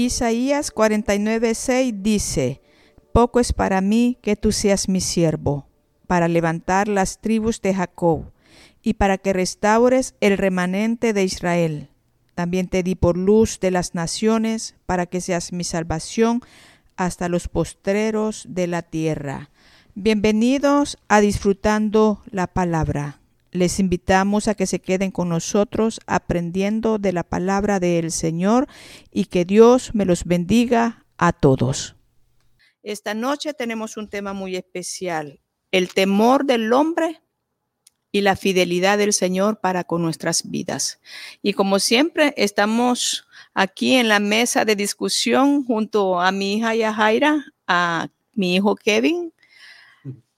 Isaías 49:6 dice, Poco es para mí que tú seas mi siervo, para levantar las tribus de Jacob, y para que restaures el remanente de Israel. También te di por luz de las naciones, para que seas mi salvación hasta los postreros de la tierra. Bienvenidos a Disfrutando la Palabra. Les invitamos a que se queden con nosotros aprendiendo de la palabra del Señor y que Dios me los bendiga a todos. Esta noche tenemos un tema muy especial, el temor del hombre y la fidelidad del Señor para con nuestras vidas. Y como siempre, estamos aquí en la mesa de discusión junto a mi hija Yajaira, a mi hijo Kevin,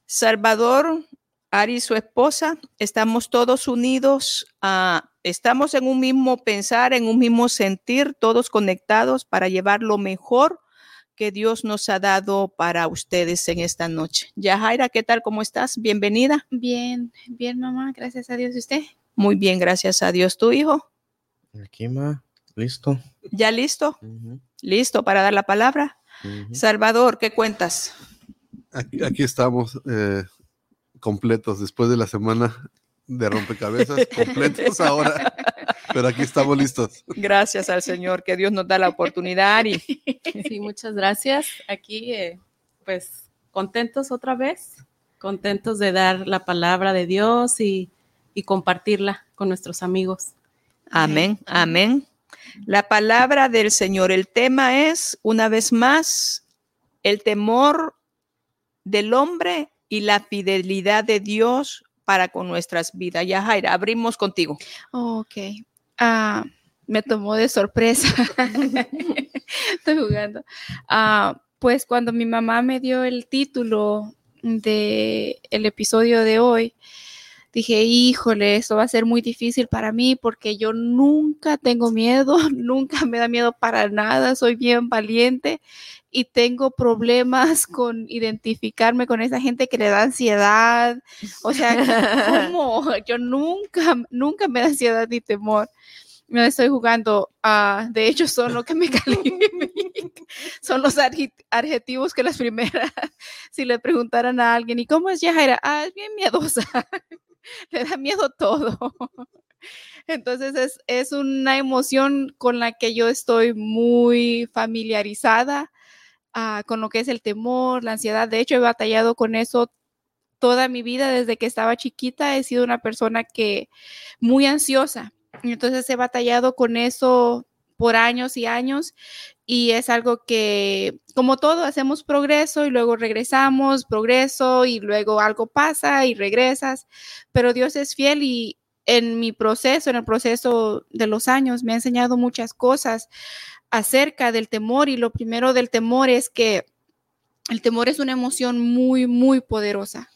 Salvador Ari su esposa, estamos todos unidos, ah, estamos en un mismo pensar, en un mismo sentir, todos conectados para llevar lo mejor que Dios nos ha dado para ustedes en esta noche. Yajaira, ¿qué tal? ¿Cómo estás? Bienvenida. Bien, bien, mamá, gracias a Dios. ¿Y usted? Muy bien, gracias a Dios. ¿Tu hijo? Aquí, ma, listo. ¿Ya listo? ¿Listo para dar la palabra? Salvador, ¿qué cuentas? Aquí, estamos. Eh, completos después de la semana de rompecabezas, completos ahora. Pero aquí estamos listos. Gracias al Señor, que Dios nos da la oportunidad. Y... Sí, muchas gracias. Aquí, eh, pues, contentos otra vez, contentos de dar la palabra de Dios y, y compartirla con nuestros amigos. Amén, amén. La palabra del Señor, el tema es, una vez más, el temor del hombre y la fidelidad de Dios para con nuestras vidas. Ya, Jaira, abrimos contigo. ok. Ah, me tomó de sorpresa. Estoy jugando. Ah, pues cuando mi mamá me dio el título de el episodio de hoy, dije, híjole, esto va a ser muy difícil para mí porque yo nunca tengo miedo, nunca me da miedo para nada, soy bien valiente y tengo problemas con identificarme con esa gente que le da ansiedad. O sea, ¿cómo? Yo nunca, nunca me da ansiedad ni temor. Me estoy jugando, uh, de hecho son lo que me califican, son los adjetivos que las primeras, si le preguntaran a alguien, ¿y cómo es Yajaira? Ah, es bien miedosa, le da miedo todo. Entonces es, es, una emoción con la que yo estoy muy familiarizada Ah, con lo que es el temor, la ansiedad. De hecho, he batallado con eso toda mi vida desde que estaba chiquita. He sido una persona que muy ansiosa. Entonces he batallado con eso por años y años y es algo que, como todo, hacemos progreso y luego regresamos, progreso y luego algo pasa y regresas, pero Dios es fiel y en mi proceso, en el proceso de los años, me ha enseñado muchas cosas acerca del temor y lo primero del temor es que el temor es una emoción muy, muy poderosa.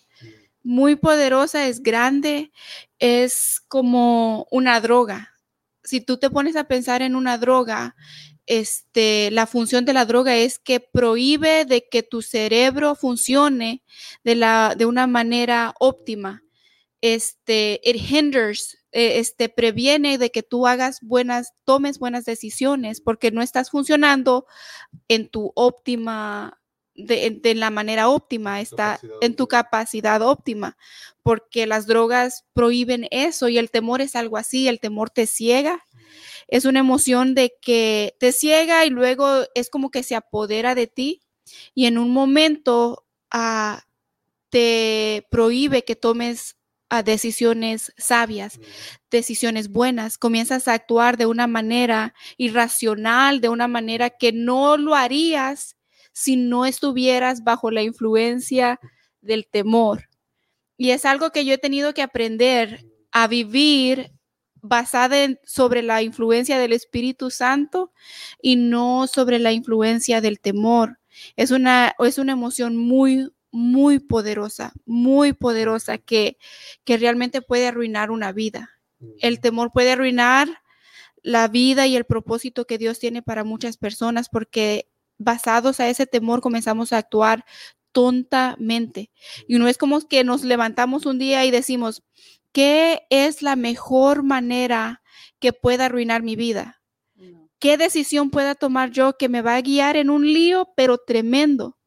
Muy poderosa, es grande, es como una droga. Si tú te pones a pensar en una droga, este, la función de la droga es que prohíbe de que tu cerebro funcione de, la, de una manera óptima. Este, it hinders eh, este, previene de que tú hagas buenas, tomes buenas decisiones porque no estás funcionando en tu óptima, de, la manera óptima, está en tu capacidad óptima, porque las drogas prohíben eso y el temor es algo así, el temor te ciega. Es una emoción de que te ciega y luego es como que se apodera de ti y en un momento ah, te prohíbe que tomes a decisiones sabias, decisiones buenas, comienzas a actuar de una manera irracional, de una manera que no lo harías si no estuvieras bajo la influencia del temor. Y es algo que yo he tenido que aprender a vivir basada en, sobre la influencia del Espíritu Santo y no sobre la influencia del temor. Es una, es una emoción muy, muy poderosa, muy poderosa que, que realmente puede arruinar una vida. El temor puede arruinar la vida y el propósito que Dios tiene para muchas personas porque basados a ese temor comenzamos a actuar tontamente. Y no es como que nos levantamos un día y decimos, ¿qué es la mejor manera que pueda arruinar mi vida? ¿Qué decisión pueda tomar yo que me va a guiar en un lío, pero tremendo?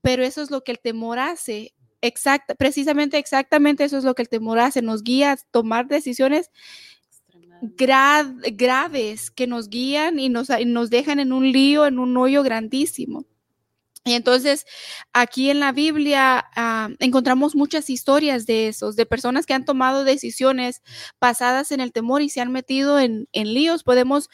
Pero eso es lo que el temor hace. Exacta, precisamente, exactamente eso es lo que el temor hace. Nos guía a tomar decisiones graves que nos guían y nos, nos dejan en un lío, en un hoyo grandísimo. Y entonces aquí en la Biblia ah, encontramos muchas historias de esos, de personas que han tomado decisiones basadas en el temor y se han metido en, en líos. Podemos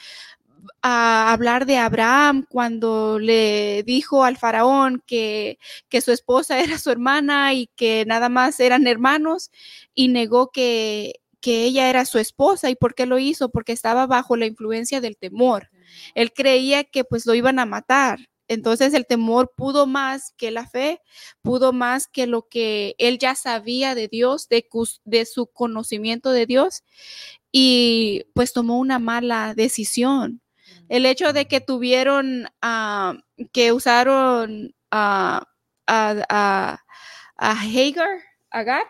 ah, hablar de Abraham cuando le dijo al faraón que, que, su esposa era su hermana y que nada más eran hermanos y negó que, que ella era su esposa. ¿Y por qué lo hizo? Porque estaba bajo la influencia del temor. Él creía que pues lo iban a matar. Entonces el temor pudo más que la fe, pudo más que lo que él ya sabía de Dios, de, de su conocimiento de Dios, y pues tomó una mala decisión. El hecho de que tuvieron, uh, que usaron a, a, a Hagar, Agar,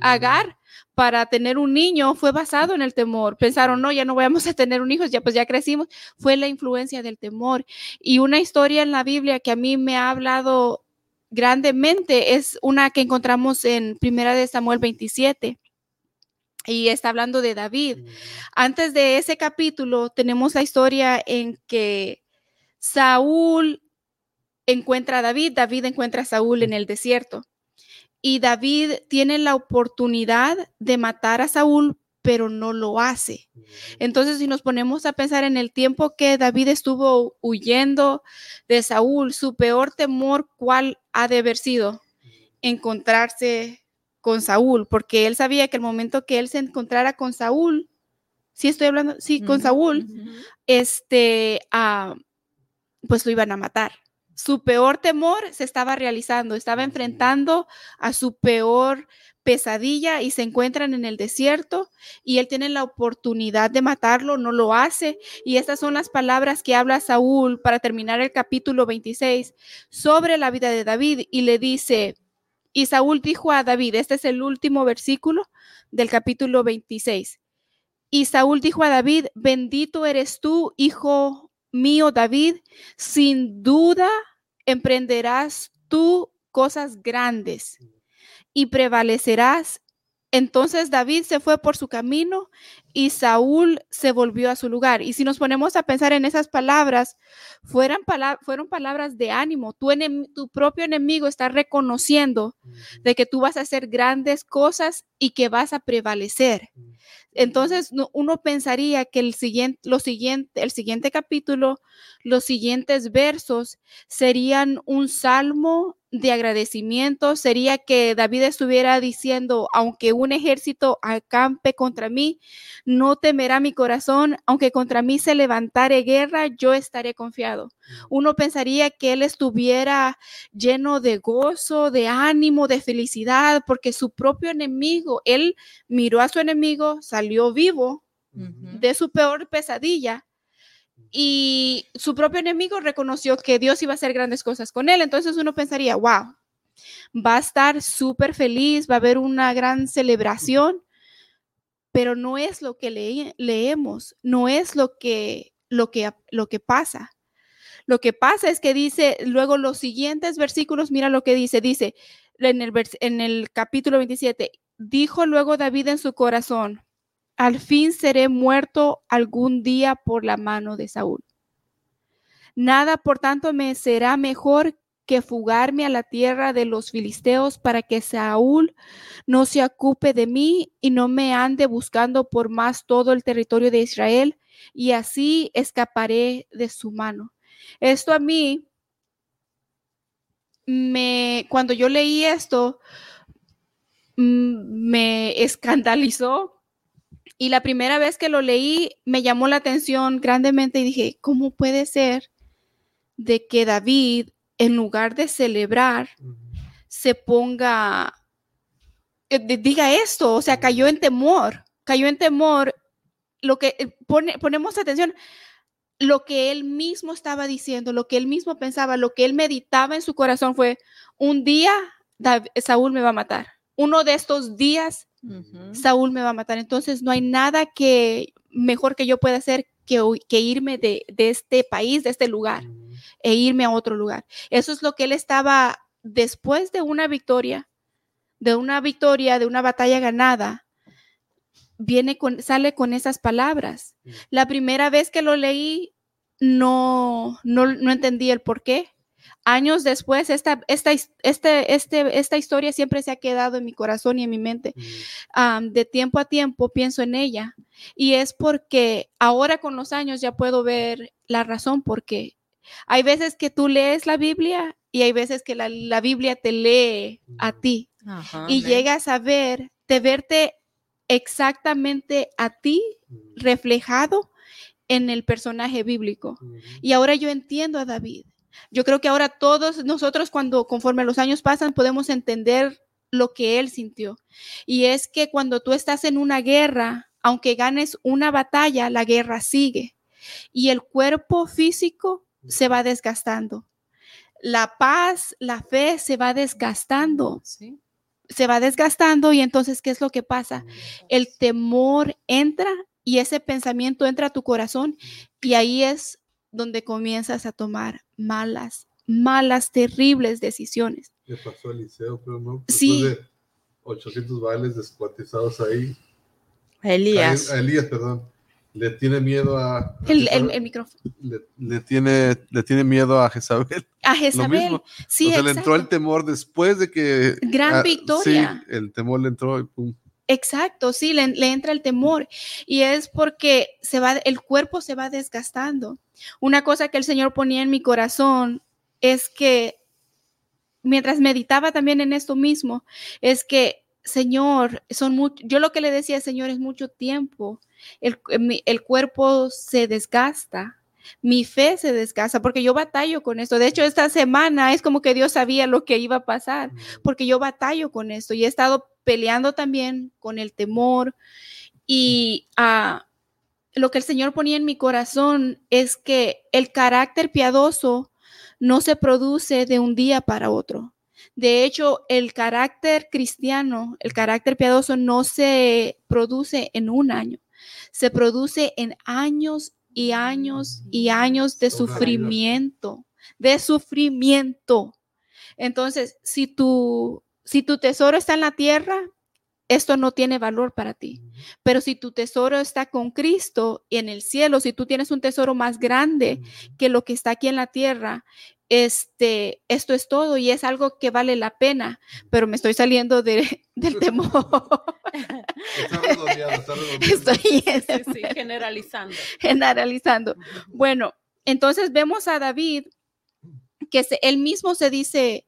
Agar, para tener un niño fue basado en el temor. Pensaron, no, ya no vamos a tener un hijo, ya pues ya crecimos. Fue la influencia del temor. Y una historia en la Biblia que a mí me ha hablado grandemente es una que encontramos en Primera de Samuel 27 y está hablando de David. Mm. Antes de ese capítulo tenemos la historia en que Saúl encuentra a David, David encuentra a Saúl en el desierto y David tiene la oportunidad de matar a Saúl, pero no lo hace. Entonces, si nos ponemos a pensar en el tiempo que David estuvo huyendo de Saúl, su peor temor, ¿cuál ha de haber sido? Encontrarse con Saúl, porque él sabía que el momento que él se encontrara con Saúl, sí estoy hablando, sí, con Saúl, este, ah, pues lo iban a matar su peor temor se estaba realizando, estaba enfrentando a su peor pesadilla y se encuentran en el desierto y él tiene la oportunidad de matarlo, no lo hace. Y estas son las palabras que habla Saúl para terminar el capítulo 26 sobre la vida de David y le dice, y Saúl dijo a David, este es el último versículo del capítulo 26. Y Saúl dijo a David, bendito eres tú, hijo mío David, sin duda emprenderás tú cosas grandes y prevalecerás. Entonces David se fue por su camino y Saúl se volvió a su lugar. Y si nos ponemos a pensar en esas palabras, fueron, fueron palabras de ánimo. Tu, tu propio enemigo está reconociendo de que tú vas a hacer grandes cosas y que vas a prevalecer. Entonces uno pensaría que el siguiente, lo siguiente, el siguiente capítulo, los siguientes versos serían un salmo de agradecimiento, sería que David estuviera diciendo, aunque un ejército acampe contra mí, no temerá mi corazón, aunque contra mí se levantare guerra, yo estaré confiado. Uno pensaría que él estuviera lleno de gozo, de ánimo, de felicidad, porque su propio enemigo, él miró a su enemigo, salió vivo de su peor pesadilla y su propio enemigo reconoció que Dios iba a hacer grandes cosas con él. Entonces uno pensaría, wow, va a estar súper feliz, va a haber una gran celebración, pero no es lo que leemos, no es lo que, lo, que, lo que pasa. Lo que pasa es que dice, luego los siguientes versículos, mira lo que dice, dice en el, en el capítulo 27, dijo luego David en su corazón, al fin seré muerto algún día por la mano de Saúl. Nada, por tanto, me será mejor que fugarme a la tierra de los filisteos para que Saúl no se ocupe de mí y no me ande buscando por más todo el territorio de Israel, y así escaparé de su mano. Esto a mí me, cuando yo leí esto, mm, me escandalizó y la primera vez que lo leí me llamó la atención grandemente y dije, ¿cómo puede ser de que David, en lugar de celebrar, se ponga, eh, diga esto? O sea, cayó en temor, cayó en temor. Lo que eh, pone, ponemos atención, lo que él mismo estaba diciendo, lo que él mismo pensaba, lo que él meditaba en su corazón fue, un día Saúl me va a matar. Uno de estos días Saúl me va a matar. Entonces no hay nada que mejor que yo pueda hacer que, que irme de, de, este país, de este lugar, e irme a otro lugar. Eso es lo que él estaba después de una victoria, de una victoria, de una batalla ganada, viene con, sale con esas palabras. La primera vez que lo leí, no, no, no entendí el por qué. Años después, esta, esta, este, este, esta historia siempre se ha quedado en mi corazón y en mi mente. de tiempo a tiempo pienso en ella. Y es porque ahora con los años ya puedo ver la razón por qué. Hay veces que tú lees la Biblia y hay veces que la, la Biblia te lee a ti. y llegas a ver, de verte exactamente a ti reflejado en el personaje bíblico. Y ahora yo entiendo a David. Yo creo que ahora todos nosotros cuando conforme los años pasan podemos entender lo que él sintió. Y es que cuando tú estás en una guerra, aunque ganes una batalla, la guerra sigue. Y el cuerpo físico se va desgastando. La paz, la fe se va desgastando. Se va desgastando y entonces, ¿qué es lo que pasa? El temor entra y ese pensamiento entra a tu corazón y ahí es donde comienzas a tomar malas, malas, terribles decisiones. Le pasó a Eliseo, pero no. Después sí. de 800 bailes descuartizados ahí. Elías. A, Elías, perdón. Le tiene miedo a. El, el, el micrófono. Le, le, tiene, le tiene miedo a Jezabel. A Jezabel. Sí, o sea, le entró el temor después de que. Gran victoria. Sí, el temor le entró y pum. Exacto, sí, le, le, entra el temor y es porque se va, el cuerpo se va desgastando. Una cosa que el Señor ponía en mi corazón es que mientras meditaba también en esto mismo, es que Señor, son mucho, yo lo que le decía, Señor, es mucho tiempo. El, el cuerpo se desgasta, mi fe se desgasta porque yo batallo con esto. De hecho, esta semana es como que Dios sabía lo que iba a pasar porque yo batallo con esto y he estado peleando también con el temor y uh, lo que el Señor ponía en mi corazón es que el carácter piadoso no se produce de un día para otro. De hecho, el carácter cristiano, el carácter piadoso no se produce en un año, se produce en años y años y años de sufrimiento, de sufrimiento. Entonces, si tú si tu tesoro está en la tierra, esto no tiene valor para ti. Pero si tu tesoro está con Cristo y en el cielo, si tú tienes un tesoro más grande que lo que está aquí en la tierra, este, esto es todo y es algo que vale la pena, pero me estoy saliendo de, del temor. Estoy sí, generalizando. Generalizando. Bueno, entonces vemos a David que él mismo se dice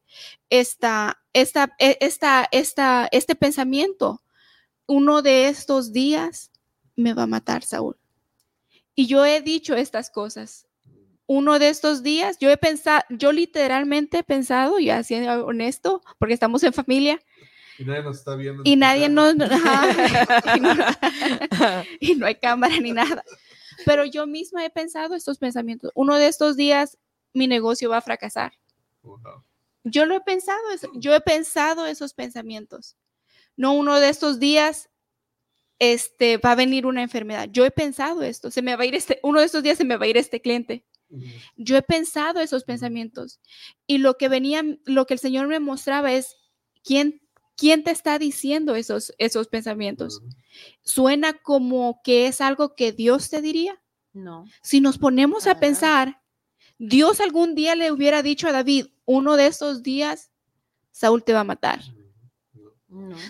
esta, esta, e, esta, esta, este pensamiento. Uno de estos días me va a matar Saúl. Y yo he dicho estas cosas. Uno de estos días, yo he pensado, yo literalmente he pensado, y así honesto, porque estamos en familia. Y nadie nos está viendo. Y nadie nos... y, no, y no hay cámara ni nada. Pero yo misma he pensado estos pensamientos. Uno de estos días mi negocio va a fracasar. Yo lo he pensado, yo he pensado esos pensamientos. No uno de estos días este va a venir una enfermedad. Yo he pensado esto, se me va a ir este uno de estos días se me va a ir este cliente. Yo he pensado esos pensamientos y lo que venía lo que el Señor me mostraba es quién quién te está diciendo esos esos pensamientos. Suena como que es algo que Dios te diría. No. Si nos ponemos a pensar Dios algún día le hubiera dicho a David, uno de esos días, Saúl te va a matar.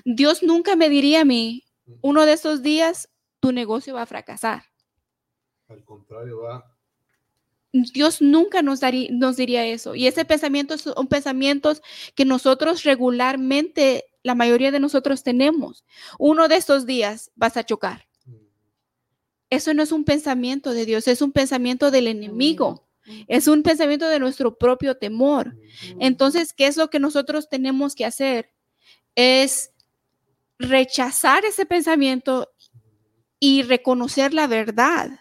Dios nunca me diría a mí, uno de esos días, tu negocio va a fracasar. Al contrario, va. Dios nunca nos, daría, nos diría eso. Y ese pensamiento son pensamientos que nosotros regularmente, la mayoría de nosotros tenemos. Uno de estos días vas a chocar. Eso no es un pensamiento de Dios, es un pensamiento del enemigo. Es un pensamiento de nuestro propio temor. Entonces, ¿qué es lo que nosotros tenemos que hacer? Es rechazar ese pensamiento y reconocer la verdad,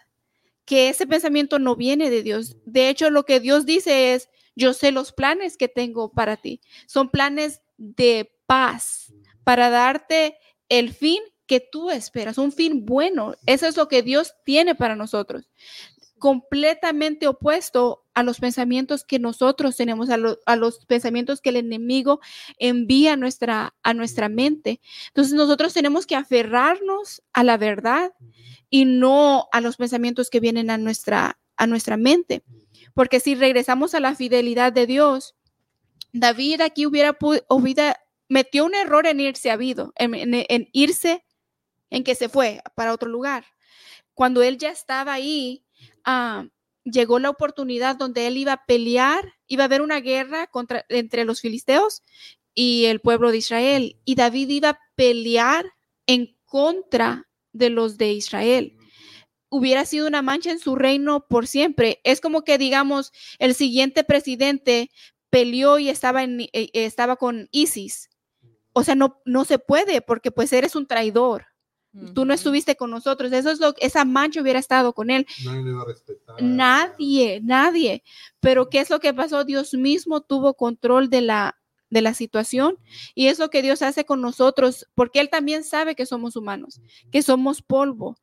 que ese pensamiento no viene de Dios. De hecho, lo que Dios dice es, yo sé los planes que tengo para ti. Son planes de paz para darte el fin que tú esperas, un fin bueno. Eso es lo que Dios tiene para nosotros. Completamente opuesto a los pensamientos que nosotros tenemos, a, los pensamientos que el enemigo envía a nuestra, a nuestra mente. Entonces nosotros tenemos que aferrarnos a la verdad y no a los pensamientos que vienen a nuestra, a nuestra mente. Porque si regresamos a la fidelidad de Dios, David aquí hubiera, hubiera metió un error en irse a en, en, irse, en que se fue para otro lugar. Cuando él ya estaba ahí, ah, llegó la oportunidad donde él iba a pelear, iba a haber una guerra contra, entre los filisteos y el pueblo de Israel. Y David iba a pelear en contra de los de Israel. Hubiera sido una mancha en su reino por siempre. Es como que, digamos, el siguiente presidente peleó y estaba, en, eh, estaba con ISIS o sea, no, no se puede porque pues eres un traidor. Tú no estuviste con nosotros. Eso es lo esa mancha hubiera estado con él. Nadie le iba a respetar. Nadie, nadie. Pero ¿qué es lo que pasó? Dios mismo tuvo control de la, de la situación y es lo que Dios hace con nosotros porque Él también sabe que somos humanos, que somos polvo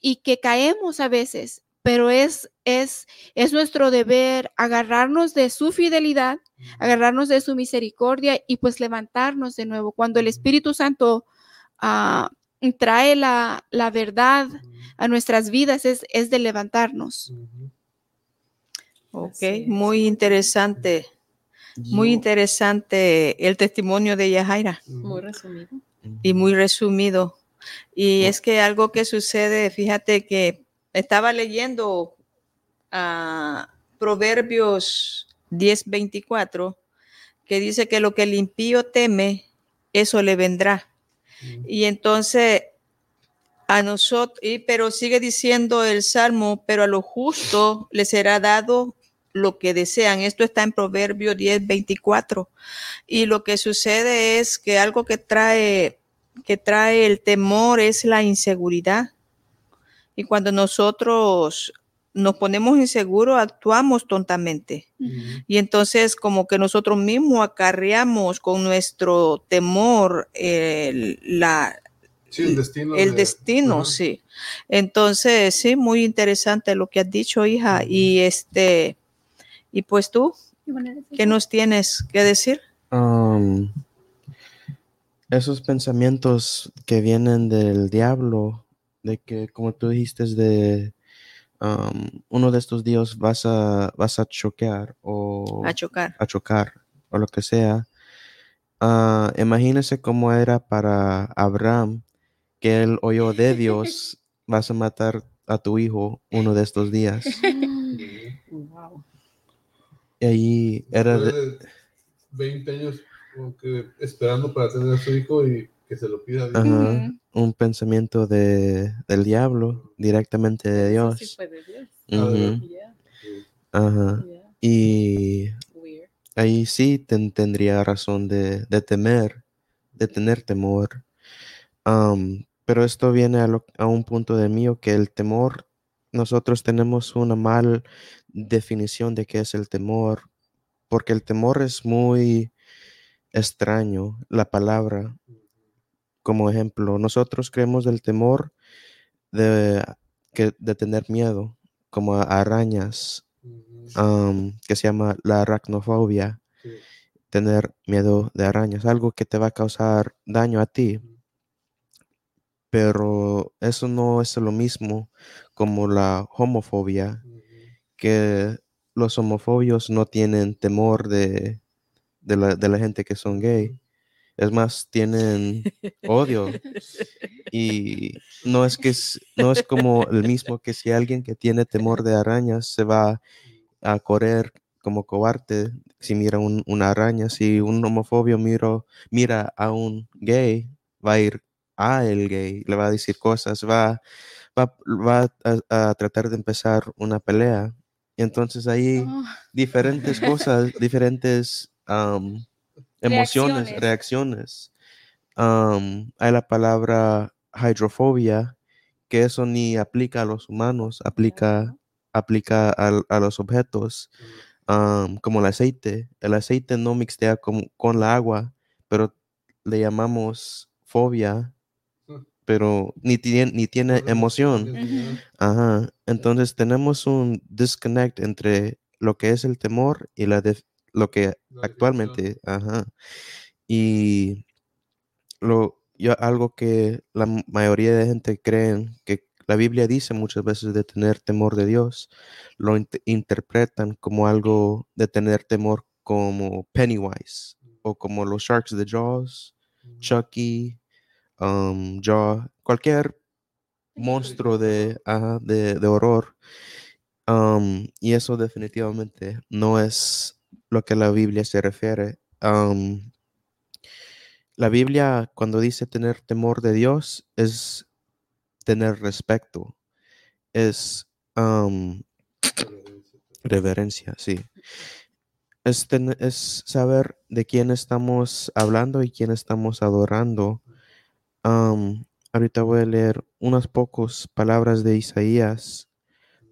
y que caemos a veces, pero es, es, es nuestro deber agarrarnos de su fidelidad, agarrarnos de su misericordia y pues levantarnos de nuevo. Cuando el Espíritu Santo ah, trae la, verdad a nuestras vidas, es, es de levantarnos. Ok, muy interesante. Muy interesante el testimonio de Yajaira. Muy resumido. Y muy resumido. Y es que algo que sucede, fíjate que estaba leyendo a ah, Proverbios 10:24, que dice que lo que el impío teme, eso le vendrá. Y entonces a nosotros, pero sigue diciendo el Salmo, pero a lo justo le será dado lo que desean. Esto está en Proverbios 10:24. Y lo que sucede es que algo que trae que trae el temor es la inseguridad. Y cuando nosotros nos ponemos inseguros, actuamos tontamente. Y entonces como que nosotros mismos acarreamos con nuestro temor el, la, el destino. El destino, sí. Entonces, sí, muy interesante lo que has dicho, hija. Y este, y pues tú, ¿qué nos tienes que decir? Um, esos pensamientos que vienen del diablo de que, como tú dijiste, de uno de estos días vas a, vas a chocar o a chocar, a chocar o lo que sea. Uh, imagínese cómo era para Abraham que él oyó de Dios, vas a matar a tu hijo uno de estos días. Y ahí era de 20 años esperando para tener a su hijo y que se lo pida Un pensamiento de, del diablo directamente de Dios. Y ahí sí tendría razón de, temer, de tener temor. pero esto viene a, a, un punto de mío que el temor, nosotros tenemos una mal definición de qué es el temor, porque el temor es muy extraño, la palabra como ejemplo, nosotros creemos del temor de, que, de tener miedo, como a arañas, que se llama la aracnofobia, tener miedo de arañas, algo que te va a causar daño a ti. Pero eso no es lo mismo como la homofobia, que los homofobios no tienen temor de, de, la, de la gente que son gay es más, tienen odio. Y no es que no es como el mismo que si alguien que tiene temor de arañas se va a correr como cobarde si mira una araña. Si un homofobio miro, mira a un gay, va a ir a el gay, le va a decir cosas, va, va, a, tratar de empezar una pelea. Y entonces hay oh. diferentes cosas, diferentes emociones, reacciones. hay la palabra hidrofobia, que eso ni aplica a los humanos, aplica aplica al- a, los objetos, como el aceite. El aceite no mixtea con, con la agua, pero le llamamos fobia, pero ni tiene, ni tiene emoción. Ajá. Entonces tenemos un disconnect entre lo que es el temor y la def- lo que La actualmente, ajá. Y lo, yo, algo que la mayoría de gente creen que la Biblia dice muchas veces de tener temor de Dios, lo int- interpretan como algo de tener temor como Pennywise o como los Sharks de Jaws, Chucky, um, Jaw, cualquier monstruo de, ajá, de, de horror. Um, y eso definitivamente no es lo que la Biblia se refiere. Um, la Biblia cuando dice tener temor de Dios es tener respeto, es reverencia, sí. Es, es saber de quién estamos hablando y quién estamos adorando. Ahorita voy a leer unas pocas palabras de Isaías,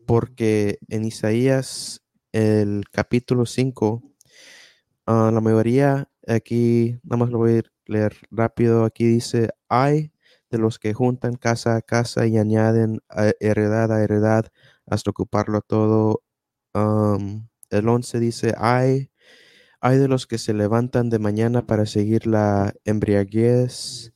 porque en Isaías, el capítulo 5, ah, la mayoría aquí, nada más lo voy a leer rápido, aquí dice, hay de los que juntan casa a casa y añaden heredad a heredad hasta ocuparlo todo. El 11 dice, hay, hay de los que se levantan de mañana para seguir la embriaguez.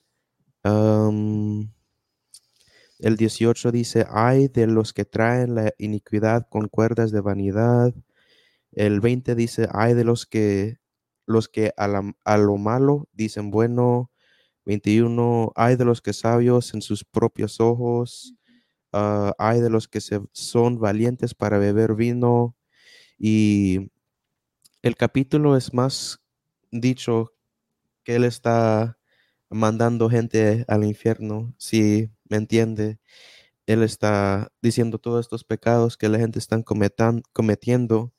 El 18 dice, hay de los que traen la iniquidad con cuerdas de vanidad. El 20 dice, hay de los que los que a, la- a lo malo dicen bueno. 21, hay de los que sabios en sus propios ojos. ah, hay de los que se, son valientes para beber vino. Y el capítulo es más dicho que él está mandando gente al infierno, si me entiende. Él está diciendo todos estos pecados que la gente está cometan- cometiendo.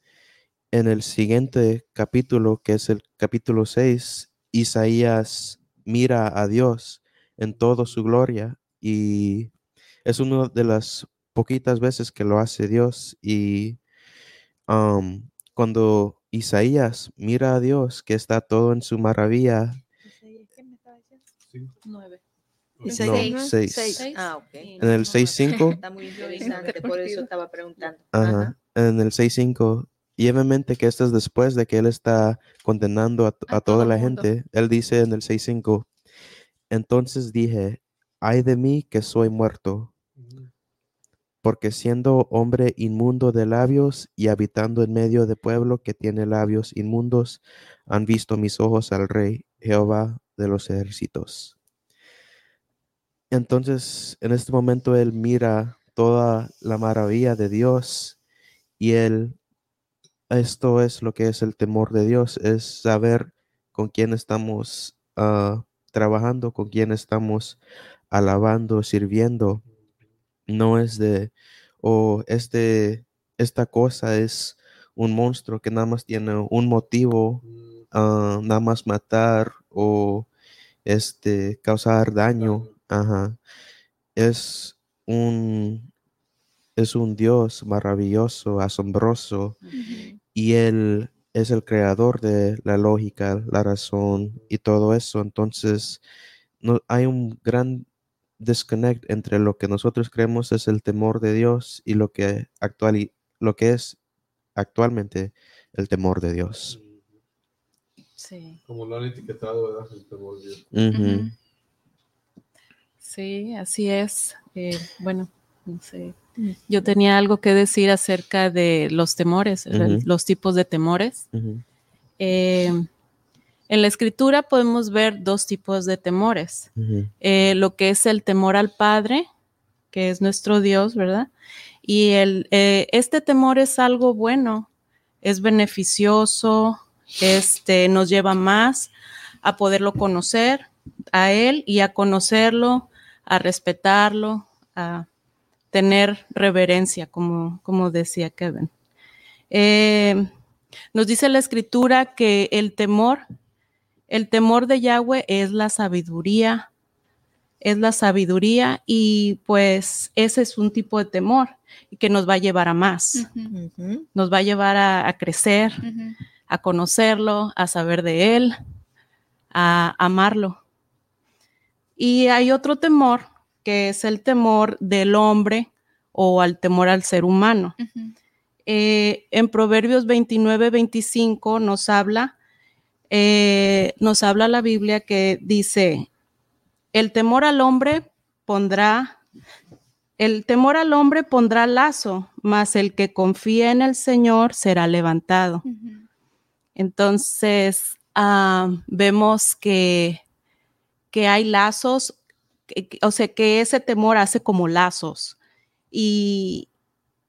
En el siguiente capítulo, que es el capítulo 6, Isaías mira a Dios en toda su gloria y es una de las poquitas veces que lo hace Dios y am, cuando Isaías mira a Dios que está todo en su maravilla, Nueve. No. Ah, ok. En el 6.5 Está muy interesante, por eso estaba preguntando. Ajá. En el 6.5, y que esto es después de que él está condenando a, t- A a toda la mundo. gente. Él dice en el 6.5, entonces dije, ay de mí que soy muerto, porque siendo hombre inmundo de labios y habitando en medio de pueblo que tiene labios inmundos, han visto mis ojos al rey Jehová de los ejércitos. Entonces, en este momento él mira toda la maravilla de Dios y él, esto es lo que es el temor de Dios, es saber con quién estamos ah, trabajando, con quién estamos alabando, sirviendo. No es de, o este, esta cosa es un monstruo que nada más tiene un motivo, ah, nada más matar o este, causar daño. Ajá. Es un, es un Dios maravilloso, asombroso, y Él es el creador de la lógica, la razón y todo eso. Entonces, no, hay un gran disconnect entre lo que nosotros creemos es el temor de Dios y lo que, actual, lo que es actualmente el temor de Dios. Sí, Como lo han etiquetado, ¿verdad? El temor de Dios. Ujú. Sí, así es. Eh, bueno, no sé. Yo tenía algo que decir acerca de los temores, los tipos de temores. Eh, en la escritura podemos ver dos tipos de temores. Eh, lo que es el temor al Padre, que es nuestro Dios, ¿verdad? Y el, eh, este temor es algo bueno, es beneficioso, este, nos lleva más a poderlo conocer a Él y a conocerlo, a respetarlo, a tener reverencia, como, como decía Kevin. Eh, nos dice la escritura que el temor, el temor de Yahweh es la sabiduría, es la sabiduría y pues ese es un tipo de temor que nos va a llevar a más, nos va a llevar a, a crecer, a conocerlo, a saber de él, a amarlo. Y hay otro temor que es el temor del hombre o al temor al ser humano. Eh, en Proverbios 29, 25 nos habla, eh, nos habla la Biblia que dice, el temor al hombre pondrá, el temor al hombre pondrá lazo, mas el que confía en el Señor será levantado. Entonces, ah, vemos que, que hay lazos, que- que- o sea, que ese temor hace como lazos. Y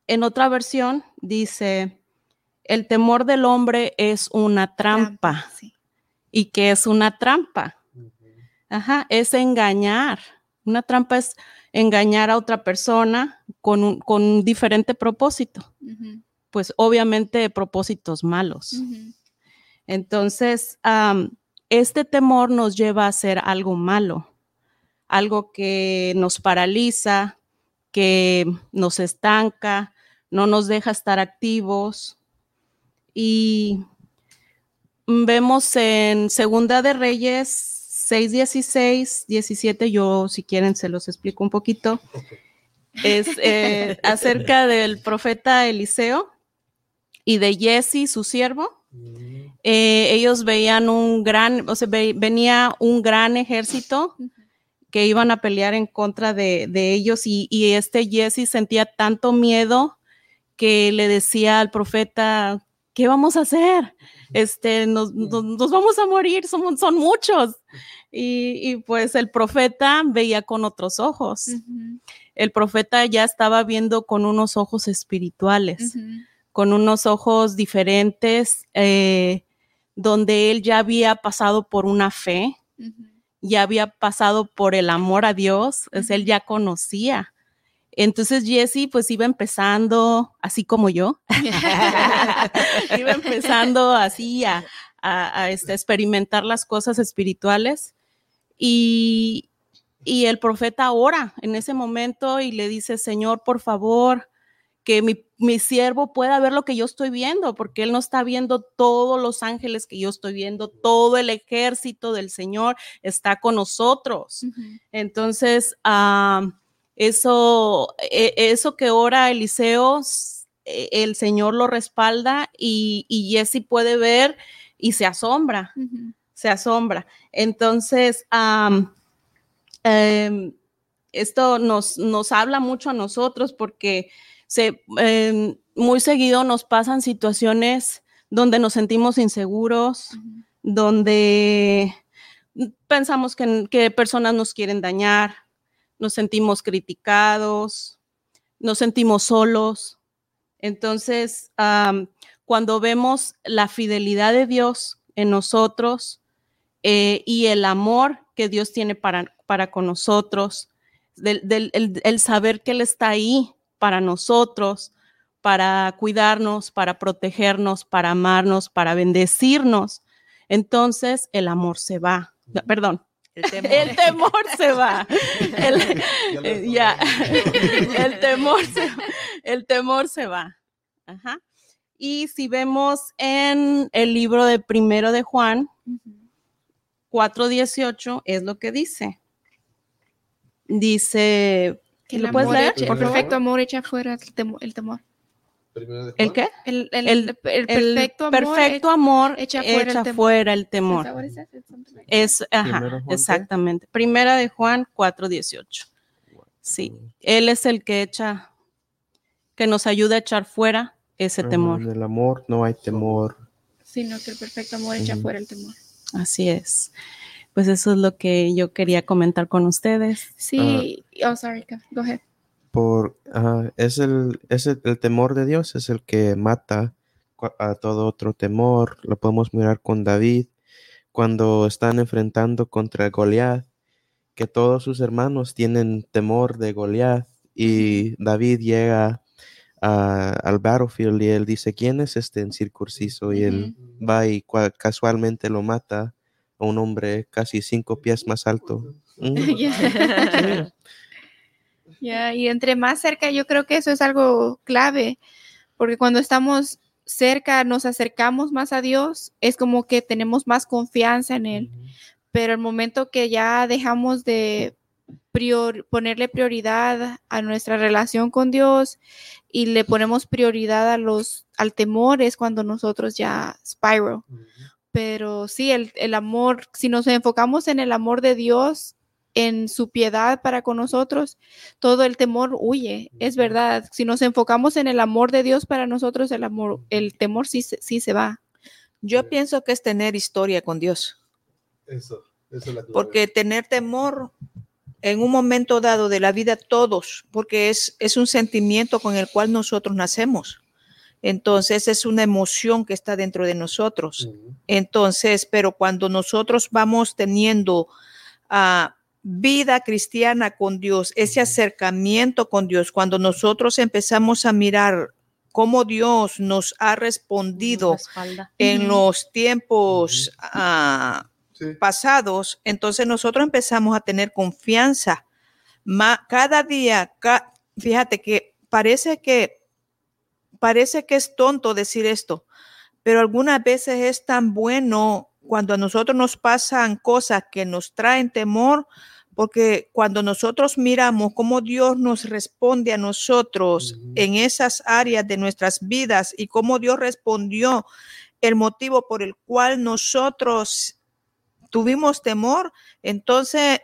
en otra versión dice, el temor del hombre es una trampa. sí. ¿Y qué es una trampa? Ajá, es engañar. Una trampa es engañar a otra persona con un, con un diferente propósito. Pues obviamente propósitos malos. Entonces, am, este temor nos lleva a hacer algo malo, algo que nos paraliza, que nos estanca, no nos deja estar activos. Y vemos en Segunda de Reyes 6, 16, 17, yo si quieren se los explico un poquito. Es eh, acerca del profeta Eliseo y de Jesse, su siervo eh, ellos veían un gran, o sea, ve- venía un gran ejército que iban a pelear en contra de, de ellos y, y este Jesse sentía tanto miedo que le decía al profeta, ¿qué vamos a hacer? Este, nos, nos- nos vamos a morir, somos, son muchos. Y, y pues el profeta veía con otros ojos. El profeta ya estaba viendo con unos ojos espirituales. Con unos ojos diferentes, eh, donde él ya había pasado por una fe, ya había pasado por el amor a Dios, es, él ya conocía. Entonces Jesse pues iba empezando, así como yo, iba empezando así a, a- a, este, experimentar las cosas espirituales. Y, y el profeta ora en ese momento y le dice, Señor, por favor, que mi, mi siervo pueda ver lo que yo estoy viendo, porque él no está viendo todos los ángeles que yo estoy viendo, todo el ejército del Señor está con nosotros. Entonces, ah, eso, e- eso que ora Eliseo, e- el Señor lo respalda y, y Jesse puede ver y se asombra, se asombra. Entonces, em, esto nos, nos habla mucho a nosotros porque se, em, muy seguido nos pasan situaciones donde nos sentimos inseguros, donde pensamos que, que personas nos quieren dañar, nos sentimos criticados, nos sentimos solos. Entonces, am, cuando vemos la fidelidad de Dios en nosotros eh, y el amor que Dios tiene para, para con nosotros, del, del- el, el saber que Él está ahí para nosotros, para cuidarnos, para protegernos, para amarnos, para bendecirnos, entonces el amor se va. Perdón, El temor. el temor se va. El, eh, ya, el temor se, el temor se va. Ajá. Y si vemos en el libro de primero de Juan, Ujú. 4.18, es lo que dice. Dice, ¿lo el puedes leer? por perfecto amor echa fuera el temor. El, temor. Primero de ¿El Juan. qué? El, el- El- el- el El perfecto amor. perfecto amor echa fuera el temor. fuera el ¿es- temor. ajá, exactamente. Primera de Juan 4.18. Sí, Él es el que echa, que nos ayuda a echar fuera ese Ah, temor. En el amor no hay temor. Sino que el perfecto amor echa fuera el temor. Así es. Pues eso es lo que yo quería comentar con ustedes. Sí. oh, sorry. go- ahead. Por, ajá, es el, es el, el temor de Dios, es el que mata a todo otro temor. Lo podemos mirar con David cuando están enfrentando contra Goliat, que todos sus hermanos tienen temor de Goliat y David llega a- al battlefield y él dice, ¿quién es este incircunciso? Y él va y cua- casualmente lo mata un hombre casi cinco pies más alto. Mm, y entre más cerca, yo creo que eso es algo clave, porque cuando estamos cerca, nos acercamos más a Dios, es como que tenemos más confianza en Él. Pero el momento que ya dejamos de prior- ponerle prioridad a nuestra relación con Dios y le ponemos prioridad a los, al temor, es cuando nosotros ya spiral. Pero sí, el, el amor, si nos enfocamos en el amor de Dios, en su piedad para con nosotros, todo el temor huye. Es verdad. Si nos enfocamos en el amor de Dios para nosotros, el amor, el temor sí, se- sí se va. Yo pienso que es tener historia con Dios, Eso, eso es la clave. porque tener temor en un momento dado de la vida todos, porque es, es un sentimiento con el cual nosotros nacemos. Entonces es una emoción que está dentro de nosotros. Entonces, pero cuando nosotros vamos teniendo ah, vida cristiana con Dios, ese acercamiento con Dios, cuando nosotros empezamos a mirar cómo Dios nos ha respondido en los tiempos ah, Sí. pasados, entonces nosotros empezamos a tener confianza. Ma- cada día, ca- fíjate que parece que parece que es tonto decir esto, pero algunas veces es tan bueno cuando a nosotros nos pasan cosas que nos traen temor, porque cuando nosotros miramos cómo Dios nos responde a nosotros en esas áreas de nuestras vidas y cómo Dios respondió el motivo por el cual nosotros tuvimos temor, entonces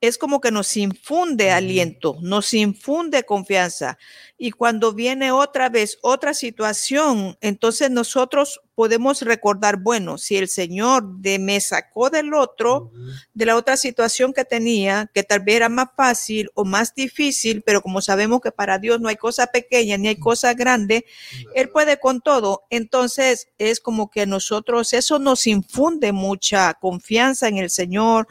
es como que nos infunde aliento, nos infunde confianza. Y cuando viene otra vez otra situación, entonces nosotros podemos recordar, bueno, si el Señor de me sacó del otro, de la otra situación que tenía, que tal vez era más fácil o más difícil, pero como sabemos que para Dios no hay cosa pequeña ni hay cosa grande, Él puede con todo. Entonces es como que nosotros, eso nos infunde mucha confianza en el Señor,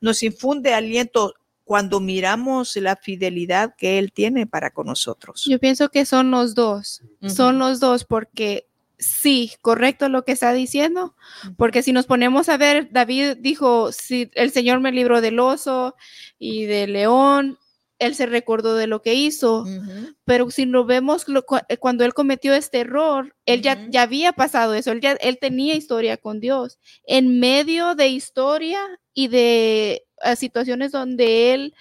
nos infunde aliento cuando miramos la fidelidad que Él tiene para con nosotros. Yo pienso que son los dos. Son los dos porque sí, correcto lo que está diciendo, porque si nos ponemos a ver, David dijo, si el Señor me libró del oso y del león, él se recordó de lo que hizo, pero si lo vemos lo- eh, cuando él cometió este error, él ya, ya había pasado eso, él, ya, él tenía historia con Dios. En medio de historia y de ah, situaciones donde él,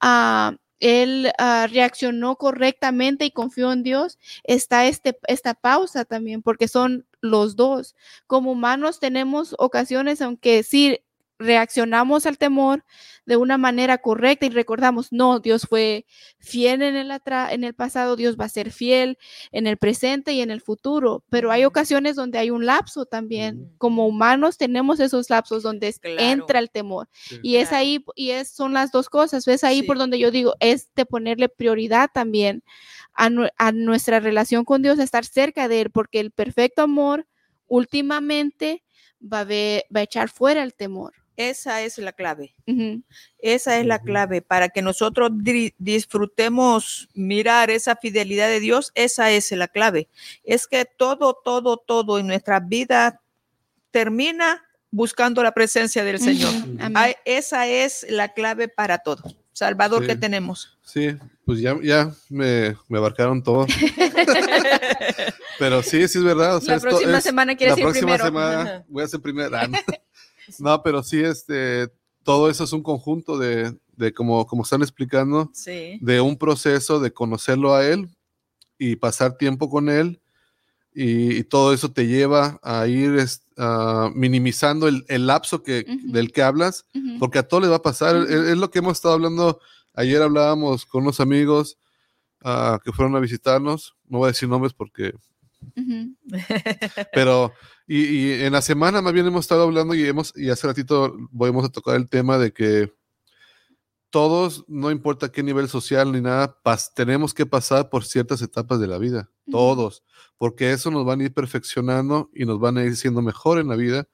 ah, él ah, reaccionó correctamente y confió en Dios, está este, esta pausa también, porque son los dos. Como humanos tenemos ocasiones, aunque sí reaccionamos al temor de una manera correcta y recordamos, no, Dios fue fiel en el, atra- en el pasado, Dios va a ser fiel en el presente y en el futuro, pero hay ocasiones donde hay un lapso también. Como humanos tenemos esos lapsos donde Claro. entra el temor. Sí. Y es ahí, y es, son las dos cosas, es ahí Sí. por donde yo digo, es de ponerle prioridad también a, a nuestra relación con Dios, a estar cerca de Él, porque el perfecto amor últimamente va a, ve- va a echar fuera el temor. Esa es la clave. Esa es la clave para que nosotros disfrutemos mirar esa fidelidad de Dios. Esa es la clave. Es que todo, todo, todo en nuestra vida termina buscando la presencia del Señor. Ay, esa es la clave para todo. Salvador que tenemos. Sí, pues ya, ya me, me abarcaron todo. Pero sí, sí es verdad. o sea, La esto próxima es- semana la quieres ir próxima primero. semana voy a ser primero. No. Pero sí, este, todo eso es un conjunto de, de como, como están explicando, Sí. de un proceso de conocerlo a él y pasar tiempo con él. Y, y todo eso te lleva a ir ah, minimizando el, el lapso que, del que hablas, porque a todo les va a pasar. Es, es lo que hemos estado hablando. Ayer hablábamos con unos amigos ah, que fueron a visitarnos. No voy a decir nombres porque Pero, y, y en la semana más bien hemos estado hablando y, hemos, y hace ratito vamos a tocar el tema de que todos, no importa qué nivel social ni nada, pas- tenemos que pasar por ciertas etapas de la vida, Ujú. todos, porque eso nos van a ir perfeccionando y nos van a ir siendo mejor en la vida,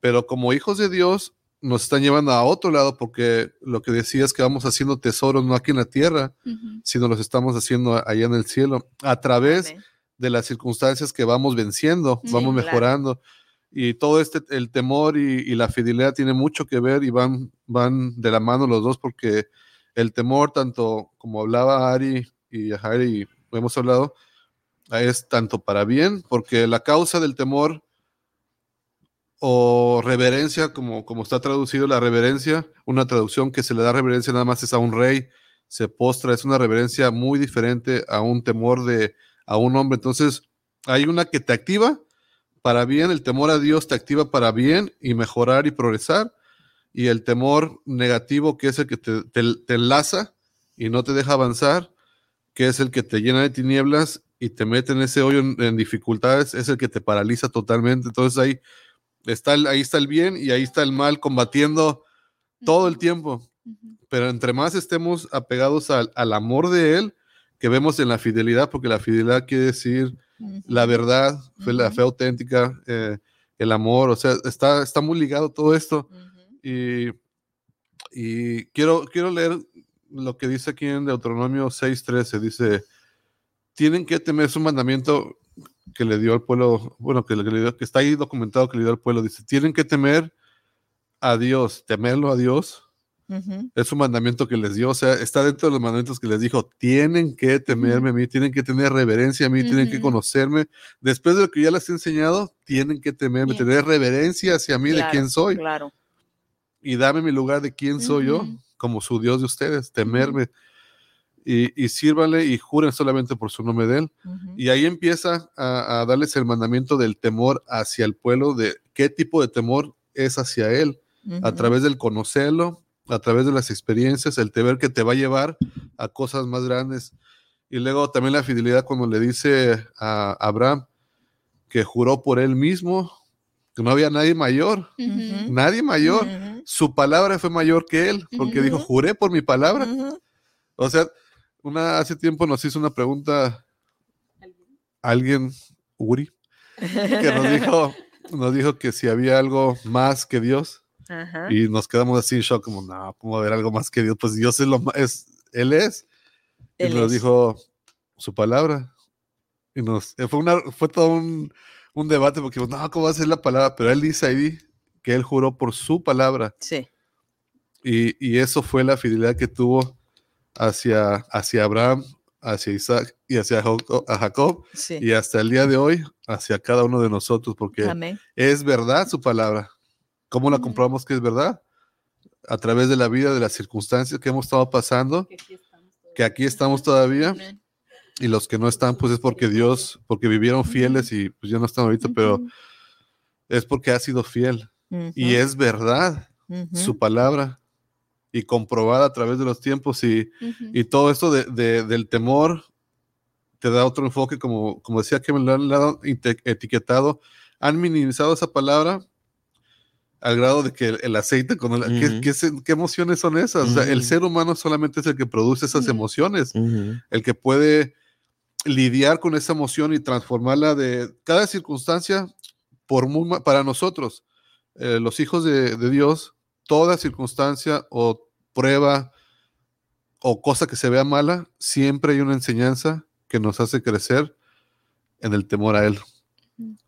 pero como hijos de Dios nos están llevando a otro lado porque lo que decías que vamos haciendo tesoros no aquí en la tierra, Ujú. sino los estamos haciendo allá en el cielo, a través Amén. De las circunstancias que vamos venciendo, Sí, vamos claro. mejorando. Y todo este, el temor y, y la fidelidad tiene mucho que ver y van, van de la mano los dos porque el temor, tanto como hablaba Ari y Harry, hemos hablado, es tanto para bien, porque la causa del temor o reverencia, como, como está traducido la reverencia, una traducción que se le da reverencia nada más es a un rey, se postra, es una reverencia muy diferente a un temor de a un hombre. Entonces, hay una que te activa para bien, el temor a Dios te activa para bien y mejorar y progresar, y el temor negativo, que es el que te, te enlaza y no te deja avanzar, que es el que te llena de tinieblas y te mete en ese hoyo en, dificultades, es el que te paraliza totalmente. Entonces ahí está, el, ahí está el bien y ahí está el mal combatiendo todo el tiempo. Pero entre más estemos apegados al, amor de Él, que vemos en la fidelidad, porque la fidelidad quiere decir la verdad, la fe auténtica, eh, el amor, o sea, está, está muy ligado todo esto. Y, y quiero, quiero leer lo que dice aquí en Deuteronomio 6:13, dice, tienen que temer su mandamiento que le dio al pueblo, bueno, que, le dio, que está ahí documentado que le dio al pueblo, dice, tienen que temer a Dios, temerlo a Dios. Es un mandamiento que les dio, o sea, está dentro de los mandamientos que les dijo, tienen que temerme a mí, tienen que tener reverencia a mí, tienen que conocerme. Después de lo que ya les he enseñado, tienen que temerme, tener reverencia hacia mí de quién soy. Claro. Y dame mi lugar de quién soy yo como su Dios de ustedes, temerme. Y, y, sírvanle y juren solamente por su nombre de él. Y ahí empieza a, darles el mandamiento del temor hacia el pueblo, de qué tipo de temor es hacia él, a través del conocerlo, a través de las experiencias, el temer que te va a llevar a cosas más grandes. Y luego también la fidelidad cuando le dice a Abraham que juró por él mismo, que no había nadie mayor, nadie mayor su palabra fue mayor que él, porque dijo, juré por mi palabra. O sea, una, hace tiempo nos hizo una pregunta alguien, Uri, que nos dijo, nos dijo que si había algo más que Dios. Y nos quedamos así en shock, como, no, ¿cómo haber algo más que Dios? Pues Dios es lo más, es, Él es. y nos dijo su palabra. Y nos, fue, una, fue todo un, un debate, porque, no, ¿cómo va a ser la palabra? Pero Él dice ahí, que él juró por su palabra. Sí. Y, y eso fue la fidelidad que tuvo hacia, hacia Abraham, hacia Isaac y hacia Jacob, sí. y hasta el día de hoy hacia cada uno de nosotros, porque es verdad su palabra. ¿Cómo la comprobamos que es verdad? A través de la vida, de las circunstancias que hemos estado pasando, que aquí estamos todavía. Y los que no están, pues es porque Dios, porque vivieron fieles y pues ya no están ahorita, pero es porque ha sido fiel. Y es verdad su palabra y comprobada a través de los tiempos y, y todo esto de, del temor te da otro enfoque, como, como decía que me lo han etiquetado, han minimizado esa palabra al grado de que el, aceite, con el, ¿qué, emociones son esas? o sea, el ser humano solamente es el que produce esas emociones, el que puede lidiar con esa emoción y transformarla de cada circunstancia por para nosotros. Eh, los hijos de, Dios, toda circunstancia o prueba o cosa que se vea mala, siempre hay una enseñanza que nos hace crecer en el temor a Él.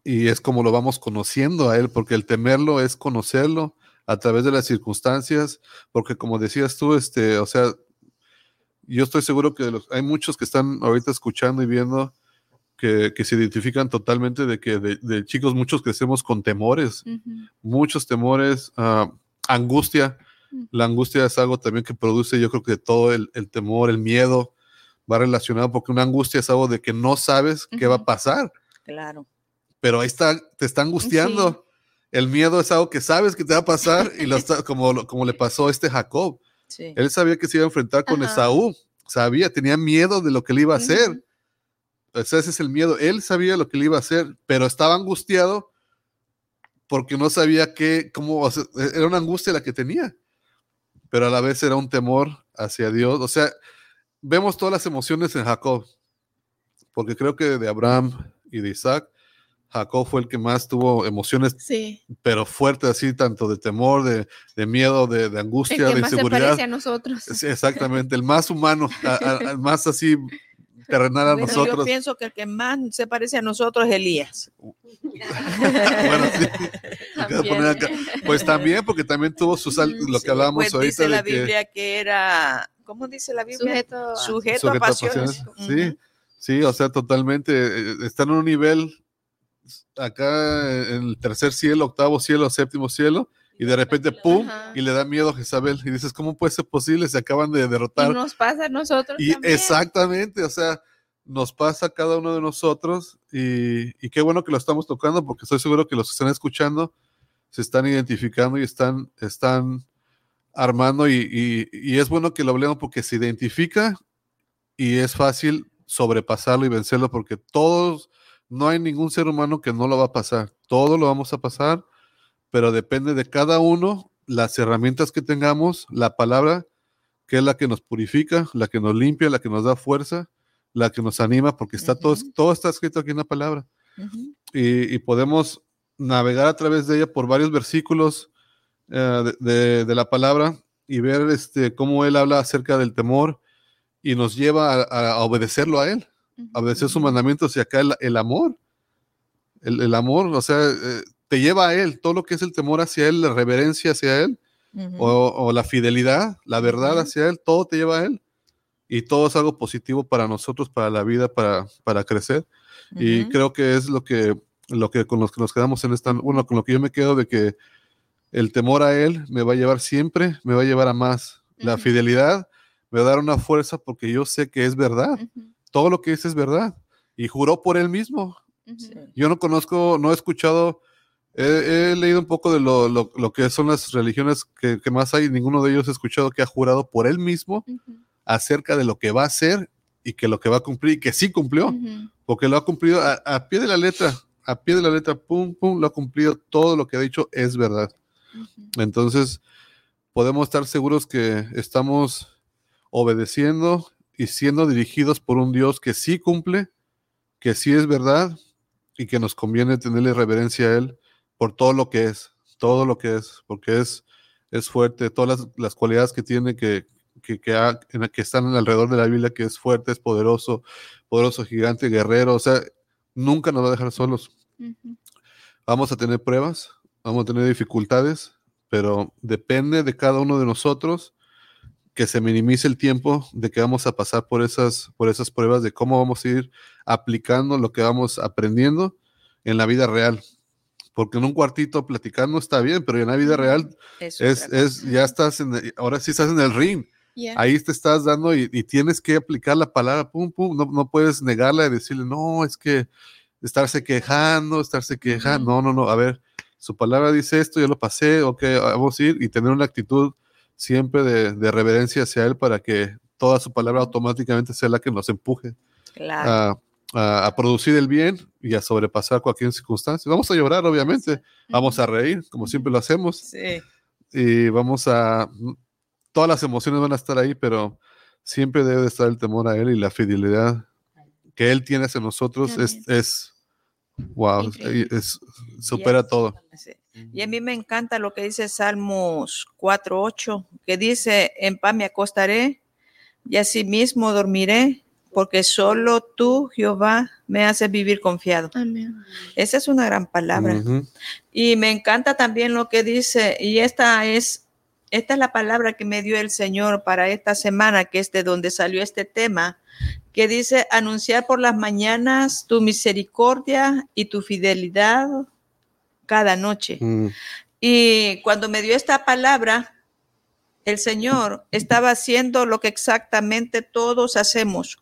Y es como lo vamos conociendo a Él, porque el temerlo es conocerlo a través de las circunstancias, porque como decías tú, este, o sea, yo estoy seguro que hay muchos que están ahorita escuchando y viendo que, se identifican totalmente de que de, chicos muchos crecemos con temores, muchos temores, ah, angustia. La angustia es algo también que produce, yo creo que todo el, temor, el miedo va relacionado porque una angustia es algo de que no sabes qué va a pasar. Claro. Pero ahí está, te está angustiando. El miedo es algo que sabes que te va a pasar y lo está, como, como le pasó a este Jacob. Él sabía que se iba a enfrentar con Esaú, sabía, tenía miedo de lo que le iba a hacer ese es el miedo. Él sabía lo que le iba a hacer, pero estaba angustiado porque no sabía qué, cómo, era una angustia la que tenía, pero a la vez era un temor hacia Dios. O sea, vemos todas las emociones en Jacob, porque creo que de Abraham y de Isaac, Jacob fue el que más tuvo emociones, pero fuertes así, tanto de temor, de, miedo, de, angustia, de inseguridad. nosotros. exactamente, el más humano, el más así terrenal a Bueno, nosotros. Yo pienso que el que más se parece a nosotros es Elías. Bueno, sí. Pues también, porque también tuvo sus al- lo que Sí, hablábamos pues ahorita dice la de que Biblia que era, ¿cómo dice la Biblia? Sujeto a- Sujeto, sujeto a a pasiones. Sí, sí, o sea, totalmente. eh, Están en un nivel acá en el tercer cielo, octavo cielo, séptimo cielo, y de repente, ¡pum! Ajá. Y le da miedo a Jezabel. Y dices, ¿cómo puede ser posible? Se acaban de Y derrotar. nos pasa a nosotros Y también. exactamente, o sea, nos pasa a cada uno de nosotros y, y qué bueno que lo estamos tocando porque estoy seguro que los que están escuchando se están identificando y están, están armando y, y- y es bueno que lo hablemos porque se identifica y es fácil sobrepasarlo y vencerlo porque todos, no hay ningún ser humano que no lo va a pasar, todo lo vamos a pasar, pero depende de cada uno, las herramientas que tengamos, la palabra que es la que nos purifica, la que nos limpia, la que nos da fuerza, la que nos anima, porque está todo, todo está escrito aquí en la palabra. Y, y podemos navegar a través de ella por varios versículos eh, de, de- de la palabra y ver este, cómo él habla acerca del temor y nos lleva a, a obedecerlo a él, a obedecer sus mandamientos y acá el, el amor. El, el amor, o sea, eh, te lleva a él, todo lo que es el temor hacia él, la reverencia hacia él, o, o la fidelidad, la verdad hacia Él, todo te lleva a Él. Y todo es algo positivo para nosotros, para la vida, para, para crecer. Y creo que es lo que, lo que con los que nos quedamos en esta, bueno, con lo que yo me quedo de que el temor a Él me va a llevar siempre, me va a llevar a más. La fidelidad me va a dar una fuerza porque yo sé que es verdad. Todo lo que dice es verdad. Y juró por Él mismo. Sí. Yo no conozco, no he escuchado, he, he leído un poco de lo, lo- lo que son las religiones que, que más hay, ninguno de ellos he escuchado que ha jurado por él mismo acerca de lo que va a hacer y que lo que va a cumplir y que sí cumplió, porque lo ha cumplido a, a pie de la letra, a pie de la letra, pum, pum, lo ha cumplido, todo lo que ha dicho es verdad. Entonces, podemos estar seguros que estamos obedeciendo y siendo dirigidos por un Dios que sí cumple, que sí es verdad y que nos conviene tenerle reverencia a Él por todo lo que es, todo lo que es, porque es, es fuerte, todas las, las cualidades que tiene que, que, que, ha- en la que están alrededor de la Biblia, que es fuerte, es poderoso, poderoso, gigante, guerrero, o sea, nunca nos va a dejar solos. Vamos a tener pruebas, vamos a tener dificultades, pero depende de cada uno de nosotros que se minimice el tiempo de que vamos a pasar por esas, por esas pruebas, de cómo vamos a ir aplicando lo que vamos aprendiendo en la vida real. Porque en un cuartito platicando está bien, pero en la vida real Es es, ya estás en, ahora sí estás en el ring. Ya. Ahí te estás dando y, y tienes que aplicar la palabra, pum, pum, no, no puedes negarla y decirle, no, es que estarse quejando, estarse quejando, no, no, no, a ver, su palabra dice esto, yo lo pasé, ok, vamos a ir y tener una actitud siempre de, de reverencia hacia Él para que toda su palabra automáticamente sea la que nos empuje Claro. a, a- a producir el bien y a sobrepasar cualquier circunstancia. Vamos a llorar, obviamente, vamos a reír, como siempre lo hacemos, Sí. y vamos a, todas las emociones van a estar ahí, pero siempre debe de estar el temor a Él y la fidelidad que Él tiene hacia nosotros es, es, wow, es, supera todo. Y a mí me encanta lo que dice Salmos 4.8, que dice, en paz me acostaré y asimismo dormiré, porque solo tú, Jehová, me haces vivir confiado. Amén. Esa es una gran palabra. Y me encanta también lo que dice, y esta es, esta es la palabra que me dio el Señor para esta semana, que es de donde salió este tema, que dice, anunciar por las mañanas tu misericordia y tu fidelidad cada noche. Mm. Y cuando me dio esta palabra, el Señor estaba haciendo lo que exactamente todos hacemos.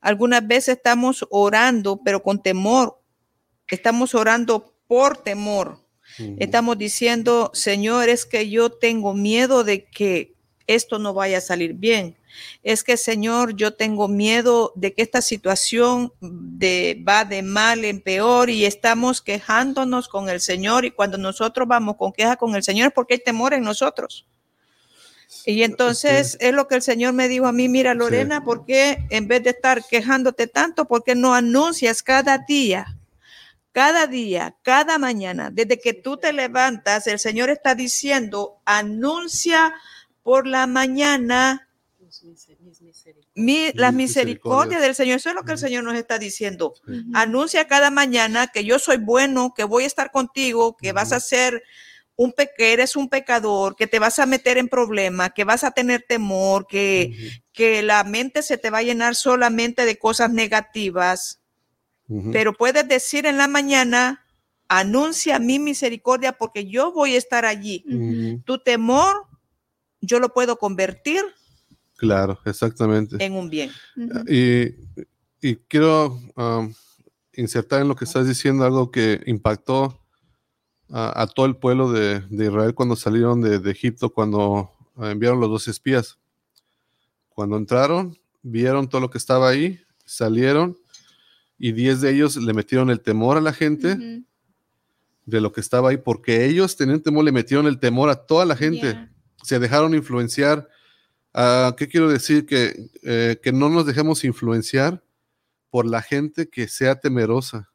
Algunas veces estamos orando, pero con temor. Estamos orando por temor. Ujú. Estamos diciendo, Señor, es que yo tengo miedo de que esto no vaya a salir bien. Es que, Señor, yo tengo miedo de que esta situación de, va de mal en peor y estamos quejándonos con el Señor y cuando nosotros vamos con queja con el Señor es porque hay temor en nosotros. Y entonces es lo que el Señor me dijo a mí, mira Lorena, ¿por qué en vez de estar quejándote tanto, por qué no anuncias cada día cada día, cada mañana, desde que tú te levantas, el Señor está diciendo, anuncia por la mañana Mi- la Mis misericordia misericordias. del Señor. Eso es lo que el. Señor nos está diciendo. Anuncia cada mañana que yo soy bueno, que voy a estar contigo, que vas a ser un pe que eres un pecador, que te vas a meter en problemas, que vas a tener temor, que, que la mente se te va a llenar solamente de cosas negativas. Pero puedes decir en la mañana, anuncia mi misericordia porque yo voy a estar allí. Tu temor, yo lo puedo convertir Claro, exactamente. en un bien. Y, y quiero um, insertar en lo que estás diciendo algo que impactó a, a todo el pueblo de, de Israel cuando salieron de, de Egipto, cuando uh, enviaron los dos espías. Cuando entraron, vieron todo lo que estaba ahí, salieron y diez de ellos le metieron el temor a la gente de lo que estaba ahí, porque ellos tenían temor, le metieron el temor a toda la gente Yeah. Se dejaron influenciar. Ah, ¿Qué quiero decir? Que, eh, que no nos dejemos influenciar por la gente que sea temerosa.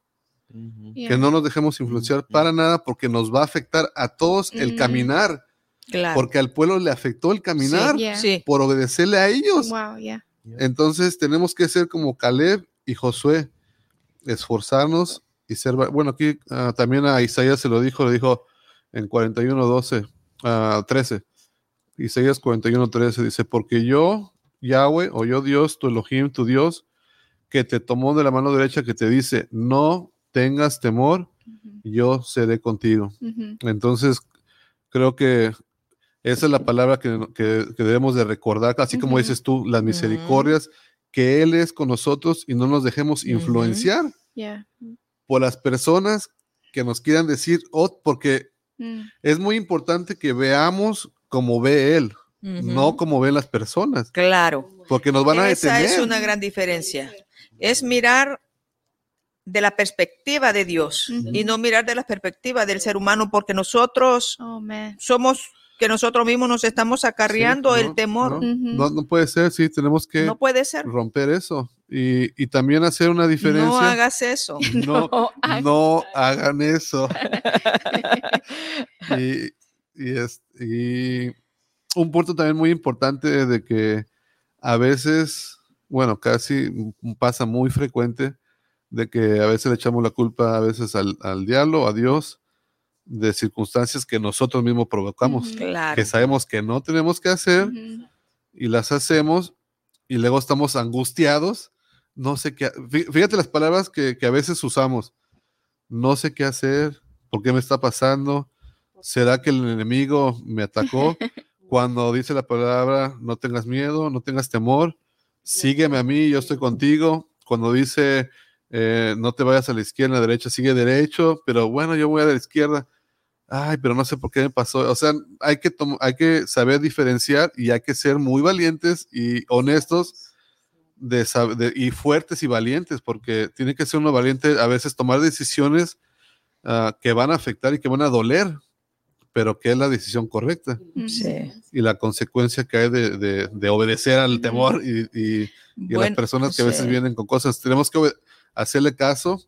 Yeah. que no nos dejemos influenciar para nada porque nos va a afectar a todos el Mm. caminar, Claro. porque al pueblo le afectó el caminar Yeah. Sí. por obedecerle a ellos. Wow, yeah. Entonces tenemos que ser como Caleb y Josué, esforzarnos y ser, va- bueno, aquí ah, también a Isaías se lo dijo, le dijo en 41, 12, ah, 13, Isaías 41, 13, dice, porque yo, Yahweh, o yo Dios, tu Elohim, tu Dios, que te tomó de la mano derecha, que te dice, no tengas temor, yo seré contigo. Entonces, creo que esa es la palabra que, que- que debemos de recordar, así como dices tú, las misericordias, que Él es con nosotros y no nos dejemos influenciar Yeah. por las personas que nos quieran decir, oh, porque Mm. es muy importante que veamos como ve Él, Ujú. no como ven las personas, Claro. porque nos van a Esa detener. es una gran diferencia. Es mirar de la perspectiva de Dios Ujú. y no mirar de la perspectiva del ser humano, porque nosotros Oh, somos que nosotros mismos nos estamos acarreando Sí, el no, temor. No, Ujú. no- no puede ser, sí, tenemos que No puede ser. romper eso y, y también hacer una diferencia. No hagas eso. no, No hagas no hagan eso. y, y, es- y un punto también muy importante de que a veces, bueno, casi pasa muy frecuente de que a veces le echamos la culpa a veces al, al diablo, a Dios, de circunstancias que nosotros mismos provocamos. Claro. que sabemos que no tenemos que hacer y las hacemos y luego estamos angustiados. No sé qué. fí- Fíjate las palabras que, que a veces usamos. No sé qué hacer. ¿Por qué me está pasando? ¿Será que el enemigo me atacó? Cuando dice la palabra, no tengas miedo, no tengas temor, sígueme a mí, yo estoy contigo. Cuando dice, eh, no te vayas a la izquierda, a la derecha, sigue derecho, pero bueno, yo voy a la izquierda. Ay, pero no sé por qué me pasó. O sea, hay que, hay que saber diferenciar y hay que ser muy valientes y honestos de, sab- de- y fuertes y valientes, porque tiene que ser uno valiente a veces tomar decisiones ah, que van a afectar y que van a doler, pero que es la decisión correcta. Sí. y la consecuencia que hay de, de- de obedecer al temor y, y- y a las personas que a veces sí. vienen con cosas. Tenemos que hacerle caso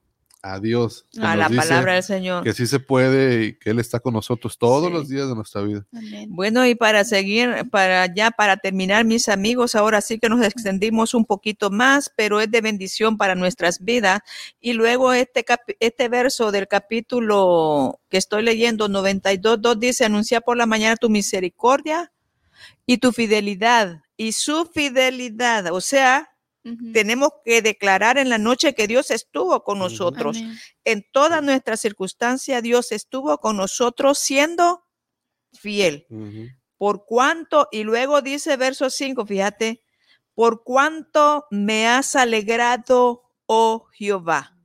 a Dios. a la palabra del Señor. Que sí se puede y que Él está con nosotros todos Sí. los días de nuestra vida. Amén. Bueno, y para seguir, para ya para terminar, mis amigos, ahora sí que nos extendimos un poquito más, pero es de bendición para nuestras vidas. Y luego este, capi- este verso del capítulo que estoy leyendo, 92.2, dice, anuncia por la mañana tu misericordia y tu fidelidad, y su fidelidad. O sea, Tenemos que declarar en la noche que Dios estuvo con nosotros. Amén. En todas nuestras circunstancias, Dios estuvo con nosotros siendo fiel por cuánto, y luego dice verso 5, fíjate, por cuánto me has alegrado, oh Jehová,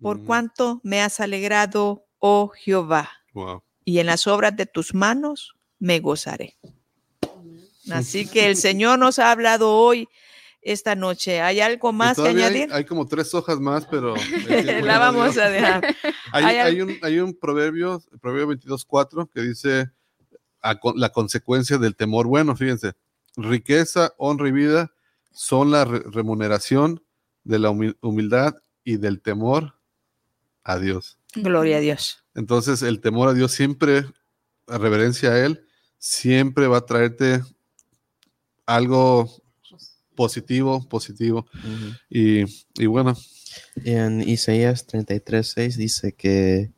por Ujú. cuánto me has alegrado, oh Jehová, Wow. y en las obras de tus manos me gozaré. Así que el Señor nos ha hablado hoy, esta noche. ¿Hay algo más que hay- añadir? Hay, como tres hojas más, pero La vamos a dejar. Hay, hay al- hay un, hay un proverbio, el proverbio 22.4, que dice a la consecuencia del temor. Bueno, fíjense, riqueza, honra y vida son la re- remuneración de la humi- humildad y del temor a Dios. Gloria a Dios. Entonces, el temor a Dios siempre, a reverencia a Él, siempre va a traerte algo positivo, positivo. Y, y bueno, En Isaías 33:6 dice que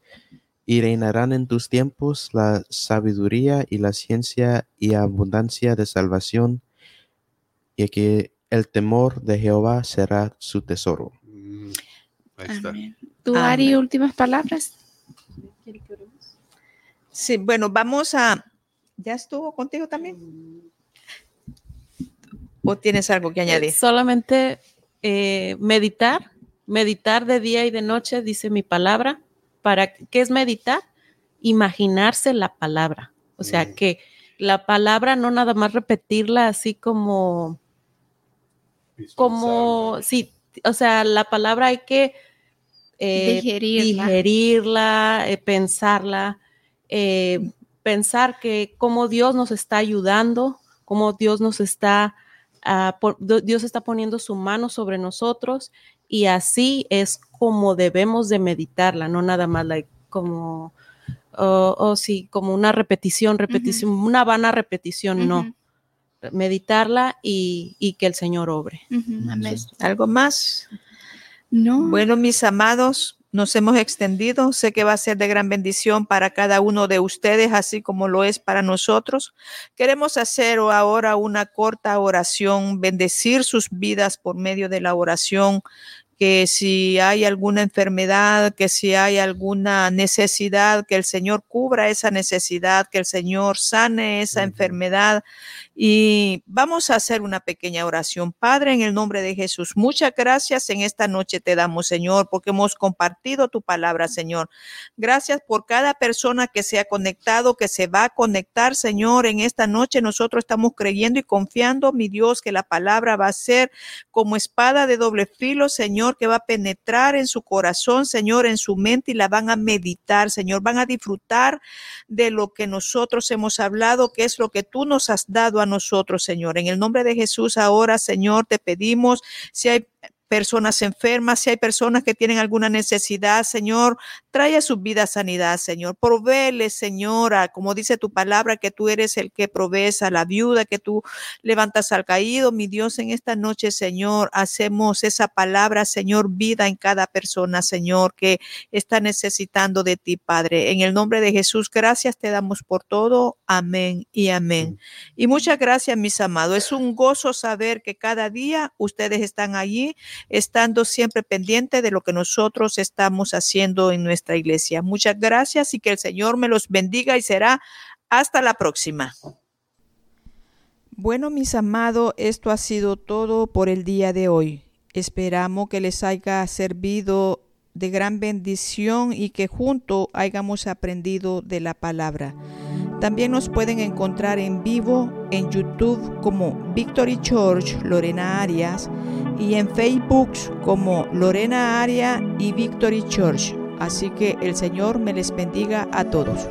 y reinarán en tus tiempos la sabiduría y la ciencia y abundancia de salvación, y que el temor de Jehová será su tesoro. mm, ahí está. Amén. ¿Tú, Amén. Ari, últimas palabras? Sí, bueno, vamos a. ¿Ya estuvo contigo también? ¿O tienes algo que añadir? Eh, Solamente eh, meditar, meditar de día y de noche, dice mi palabra. ¿Para qué es meditar? Imaginarse la palabra. O sea, Mm. que la palabra no nada más repetirla así como, como, sí, o sea, la palabra hay que eh, Digerirla. digerirla, eh, pensarla, eh, pensar que cómo Dios nos está ayudando, cómo Dios nos está, ah, Dios está poniendo su mano sobre nosotros y así es como debemos de meditarla, no nada más like, como, oh, oh, sí, como una repetición, repetición, una vana repetición, no. Meditarla y, y que el Señor obre. amén. ¿Algo más? No. Bueno, mis amados, nos hemos extendido. Sé que va a ser de gran bendición para cada uno de ustedes, así como lo es para nosotros. Queremos hacer ahora una corta oración, bendecir sus vidas por medio de la oración que si hay alguna enfermedad, que si hay alguna necesidad, que el Señor cubra esa necesidad, que el Señor sane esa enfermedad. Y vamos a hacer una pequeña oración. Padre, en el nombre de Jesús, muchas gracias en esta noche te damos, Señor, porque hemos compartido tu palabra, Señor. Gracias por cada persona que se ha conectado, que se va a conectar, Señor. En esta noche nosotros estamos creyendo y confiando, mi Dios, que la palabra va a ser como espada de doble filo, Señor, que va a penetrar en su corazón, Señor, en su mente y la van a meditar, Señor. Van a disfrutar de lo que nosotros hemos hablado, que es lo que tú nos has dado a nosotros, Señor. En el nombre de Jesús, ahora, Señor, te pedimos si hay personas enfermas, si hay personas que tienen alguna necesidad, Señor, trae a su vida sanidad, Señor. Provéele, Señora, como dice tu palabra, que tú eres el que provees a la viuda, que tú levantas al caído. Mi Dios, en esta noche, Señor, hacemos esa palabra, Señor, vida en cada persona, Señor, que está necesitando de ti, Padre. En el nombre de Jesús, gracias te damos por todo. Amén y amén. Y muchas gracias, mis amados. Es un gozo saber que cada día ustedes están allí, estando siempre pendientes de lo que nosotros estamos haciendo en nuestra iglesia. Muchas gracias y que el Señor me los bendiga y será hasta la próxima. Bueno, mis amados, esto ha sido todo por el día de hoy. Esperamos que les haya servido de gran bendición y que juntos hayamos aprendido de la palabra. También nos pueden encontrar en vivo en YouTube como Victory Church Lorena Arias y en Facebook como Lorena Aria y Victory Church. Así que el Señor me les bendiga a todos.